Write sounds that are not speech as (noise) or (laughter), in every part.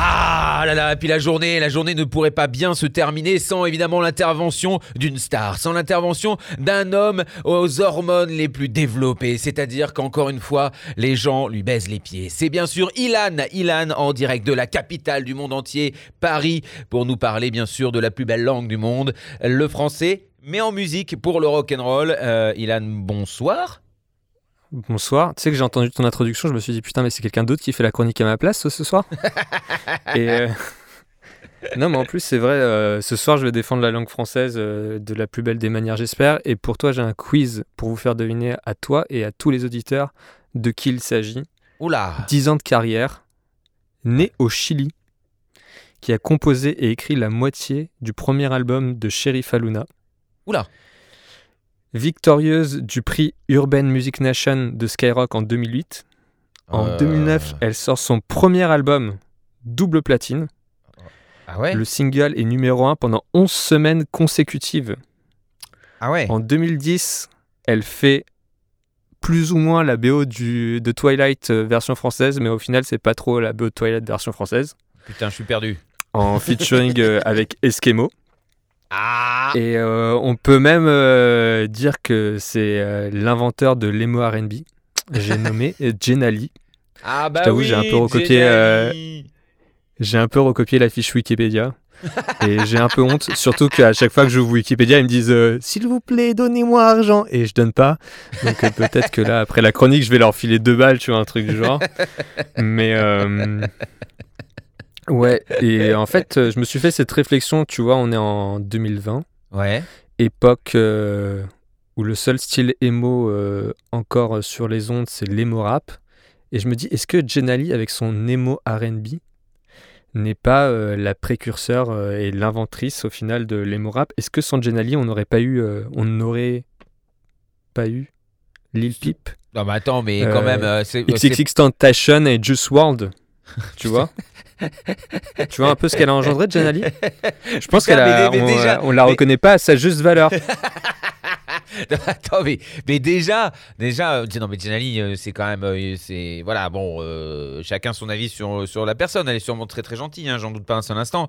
Ah là là, et puis la journée, la journée ne pourrait pas bien se terminer sans évidemment l'intervention d'une star, sans l'intervention d'un homme aux hormones les plus développées, c'est-à-dire qu'encore une fois, les gens lui baisent les pieds. C'est bien sûr Ilan, Ilan en direct de la capitale du monde entier, Paris, pour nous parler bien sûr de la plus belle langue du monde, le français, mais en musique pour le rock'n'roll. Euh, Ilan, bonsoir. Bonsoir. Tu sais que j'ai entendu ton introduction, je me suis dit putain, mais c'est quelqu'un d'autre qui fait la chronique à ma place ce, soir (laughs) Et euh, (laughs) non, mais en plus, c'est vrai, euh, ce soir, je vais défendre la langue française euh, de la plus belle des manières, j'espère. Et pour toi, j'ai un quiz pour vous faire deviner à toi et à tous les auditeurs de qui il s'agit. Oula 10 ans de carrière, né au Chili, qui a composé et écrit la moitié du premier album de Sheriff Aluna. Oula Victorieuse du prix Urban Music Nation de Skyrock en 2008. En Euh, 2009, elle sort son premier album, double platine. Ah ouais? Le single est numéro 1 pendant 11 semaines consécutives. Ah ouais? En 2010, elle fait plus ou moins la BO du, de Twilight euh, version française, mais au final, c'est pas trop la BO de Twilight version française. Putain, je suis perdu. En featuring euh, avec (laughs) Eskimo. Ah Et euh, on peut même euh, dire que c'est euh, l'inventeur de l'emo R&B. J'ai (laughs) nommé Jenali. Ah bah t'avoue, oui, j'ai un peu recopié. J'ai un peu recopié la fiche Wikipédia. (laughs) Et j'ai un peu honte, surtout qu'à chaque fois que j'ouvre Wikipédia, ils me disent euh, S'il vous plaît, donnez-moi argent. Et je donne pas. Donc euh, peut-être que là, après la chronique, je vais leur filer deux balles, tu vois, un truc du genre. (laughs) Mais. euh, Ouais, et en fait, euh, je me suis fait cette réflexion, tu vois, on est en 2020, Ouais. époque euh, où le seul style emo euh, encore sur les ondes, c'est l'emo rap. Et je me dis, est-ce que Jenali, avec son emo RB, n'est pas euh, la précurseur et l'inventrice au final de l'emo rap? Est-ce que sans Jenali, on n'aurait pas eu, on n'aurait pas eu Lil Peep, Non mais attends, mais quand même, c'est... XXX Tentation et Juice WRLD Tu vois (laughs) Tu vois un peu ce qu'elle a engendré, Jenali Je pense qu'elle a, mais- mais on, déjà- on la mais- reconnaît pas à sa juste valeur. (laughs) Non, attends, mais, mais déjà, déjà, euh, non mais Jenali, euh, c'est quand même, euh, c'est voilà, bon, euh, chacun son avis sur sur la personne. Elle est sûrement très très gentille, hein, j'en doute pas un seul instant.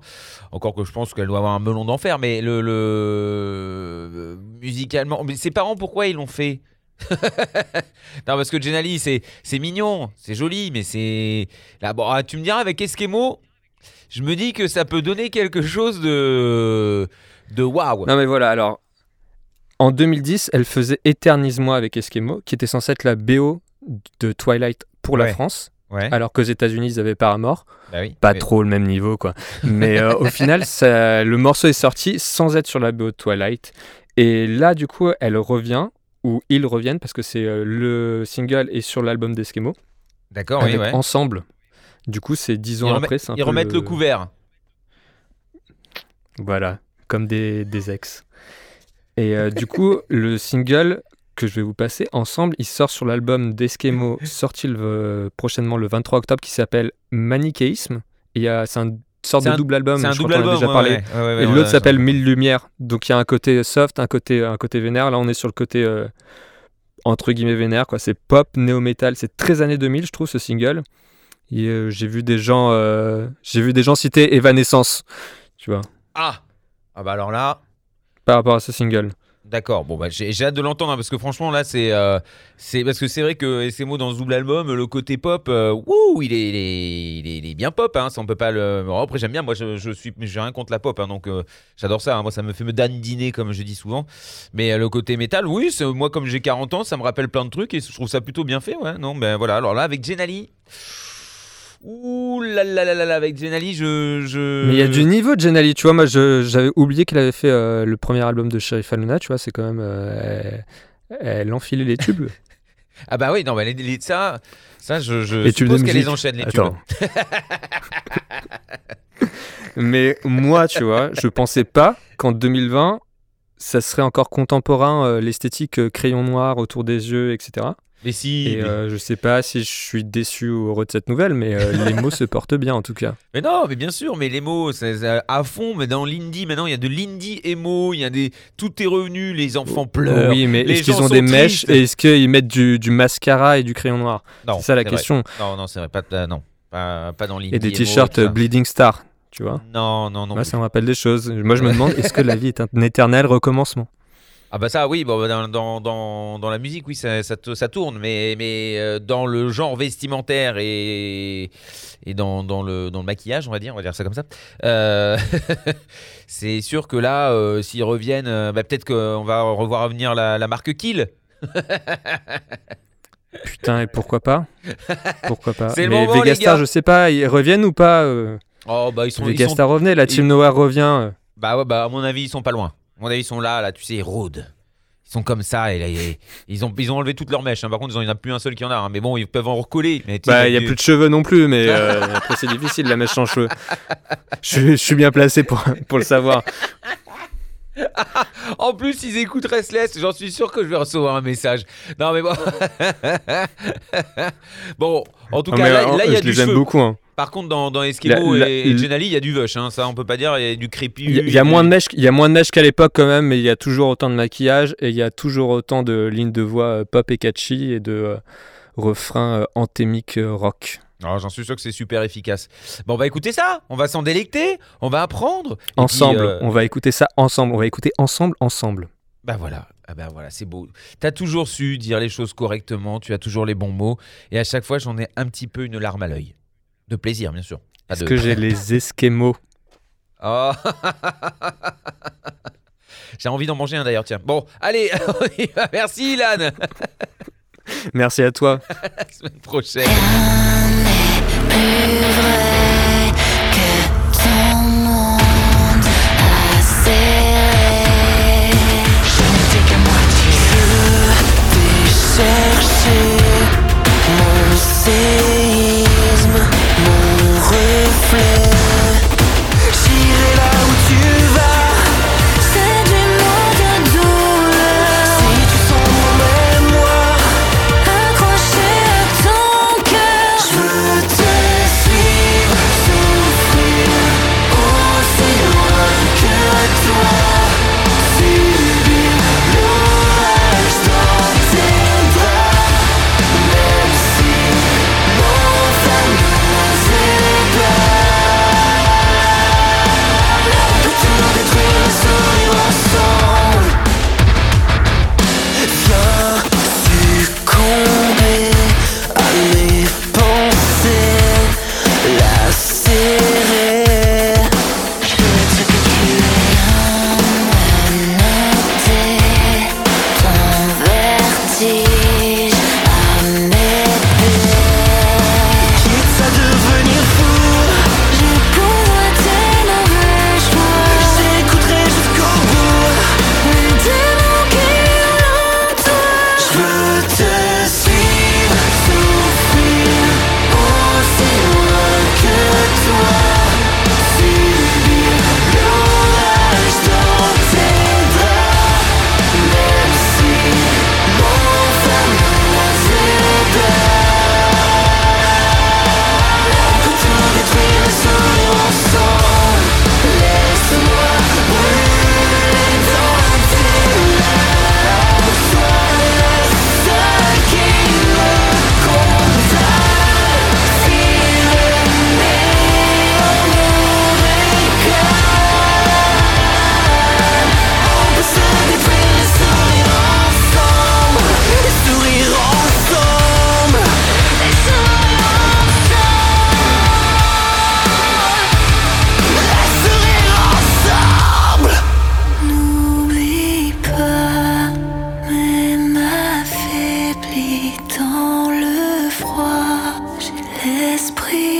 Encore que je pense qu'elle doit avoir un melon d'enfer, mais le, le musicalement, mais ses parents, pourquoi ils l'ont fait? (laughs) non, parce que Jenali, c'est c'est mignon, c'est joli, mais c'est. Là, bon, ah, tu me diras, avec Eskimo, je me dis que ça peut donner quelque chose de. de waouh. Non mais voilà, alors en 2010, elle faisait Éternise-moi avec Eskimo, qui était censée être la BO de Twilight pour Ouais. la France, Ouais, alors qu'aux États-Unis, ils avaient Paramore. bah oui. Pas Mais- trop le même niveau, quoi. Mais euh, au final, ça- le morceau est sorti sans être sur la BO de Twilight. Et là, du coup, elle revient, ou ils reviennent, parce que c'est euh, le single est sur l'album d'Eskimo, D'accord, oui, ouais. Ensemble. Du coup, c'est dix ans Ils remet- après. un Ils remettent le couvert. Voilà, comme des, des ex. Et euh, du coup, (laughs) le single que je vais vous passer ensemble, il sort sur l'album d'Eskemo, (laughs) sorti le- euh, prochainement le 23 octobre, qui s'appelle Manichéisme. Et c'est un sorte de un- double album, C'est un je double en a album. déjà ouais, parlé. ouais, ouais, ouais, Et l'autre s'appelle Mille Lumières. Donc il y a un côté soft, un côté, un côté vénère. Là, on est sur le côté euh, entre guillemets vénère. quoi. C'est pop, néo-metal. C'est très années 2000, je trouve, ce single. Et euh, j'ai vu des gens, euh, j'ai vu des gens citer Evanescence, tu vois, Ah Ah bah alors là. par rapport à ce single. D'accord, bon bah j'ai hâte de l'entendre hein, parce que franchement là c'est euh, parce que c'est vrai que mots dans ce double album le côté pop euh, il est, il est, bien pop hein, ça on peut pas le bon, après j'aime bien moi je, je suis j'ai rien contre la pop hein, donc euh, j'adore ça moi ça me fait me dandiner comme je dis souvent. Mais euh, le côté métal oui moi comme j'ai 40 ans ça me rappelle plein de trucs et je trouve ça plutôt bien fait ouais non ben voilà. Alors là avec Jenali Ouh là là là là là, avec Jenali je, je... Mais il y a du niveau de Jenali, tu vois. Moi, j'avais oublié qu'elle avait fait euh, le premier album de Sheriff Aluna, tu vois. C'est quand même. euh, elle, elle enfilait les tubes. (laughs) Ah bah oui, non, mais les, les- ça, ça je, je Les suppose qu'elle les enchaîne, les Attends. tubes. (laughs) Mais moi, tu vois, je pensais pas qu'en 2020, ça serait encore contemporain, euh, l'esthétique crayon noir autour des yeux, etc. Mais si. Et euh, je sais pas si je suis déçu ou heureux de cette nouvelle, mais euh, les mots se portent bien en tout cas. (laughs) mais non, mais bien sûr, mais les mots, c'est à fond. Mais dans l'indie, maintenant, il y a de l'indie emo, il y a des. Tout est revenu, les enfants pleurent. oui, mais est-ce qu'ils ont des mèches et est-ce qu'ils mettent du, du mascara et du crayon noir? C'est ça la vrai. question. Non, non, c'est vrai, pas, euh, non, pas, pas dans l'indie. Et des t-shirts Bleeding Star, tu vois? Non, non, non. Moi, ça me rappelle des choses. Moi, je me demande, est-ce que la vie est un éternel recommencement? Ah bah ça oui, bon, bah, dans, dans, dans, dans la musique oui ça, ça, tourne, mais, mais euh, dans le genre vestimentaire et, et dans, dans, le, dans le maquillage on va dire, on va dire ça comme ça, euh, (laughs) c'est sûr que là euh, s'ils reviennent, bah, peut-être qu'on va revoir revenir la, la marque Kill. (laughs) Putain, et pourquoi pas? Pourquoi pas? (laughs) Mais moment, Vegastar, je sais pas, ils reviennent ou pas euh, Oh bah ils sont, ils sont Vegastar revenait, la Team ils- Noir revient. bah, ouais, bah à mon avis ils sont pas loin. Mon avis ils sont là, là tu sais, ils rôdent. Ils sont comme ça et là, ils, ils ont, ils ont enlevé toutes leurs mèches. hein. Par contre, il n'y en a plus un seul qui en a. hein. Mais bon, ils peuvent en recoller. Bah, il y a du- plus de cheveux non plus, mais euh, après c'est difficile la mèche sans cheveux. Je, suis- je suis bien placé pour, pour le savoir. (laughs) En plus, ils écoutent Restless. J'en suis sûr que je vais recevoir un message. Non, mais bon. (laughs) bon, en tout Non, cas, là, là, il y a je du les aime beaucoup. hein. Par contre, dans, dans Eskimo La- la- et, et Genali, il y a du vush. Hein. Ça, on peut pas dire. Il y a du crépu. Il y, a- il y a moins de il y a moins de mèches qu'à l'époque quand même, mais il y a toujours autant de maquillage et il y a toujours autant de lignes de voix euh, pop et catchy et de euh, refrains euh, anthémiques euh, rock. Alors, J'en suis sûr que c'est super efficace. Bon, on va écouter ça. On va s'en délecter. On va apprendre. Puis, Ensemble, euh, on va écouter ça ensemble. On va écouter ensemble, ensemble. Bah voilà, ah bah voilà, c'est beau. T'as toujours su dire les choses correctement, tu as toujours les bons mots, et à chaque fois j'en ai un petit peu une larme à l'œil. De plaisir, bien sûr. Est-ce de- que j'ai les esquimaux (laughs) Oh. J'ai envie d'en manger un d'ailleurs, tiens. Bon, allez, (laughs) merci Ilan. (laughs) Merci à toi. (laughs) La semaine prochaine. L'esprit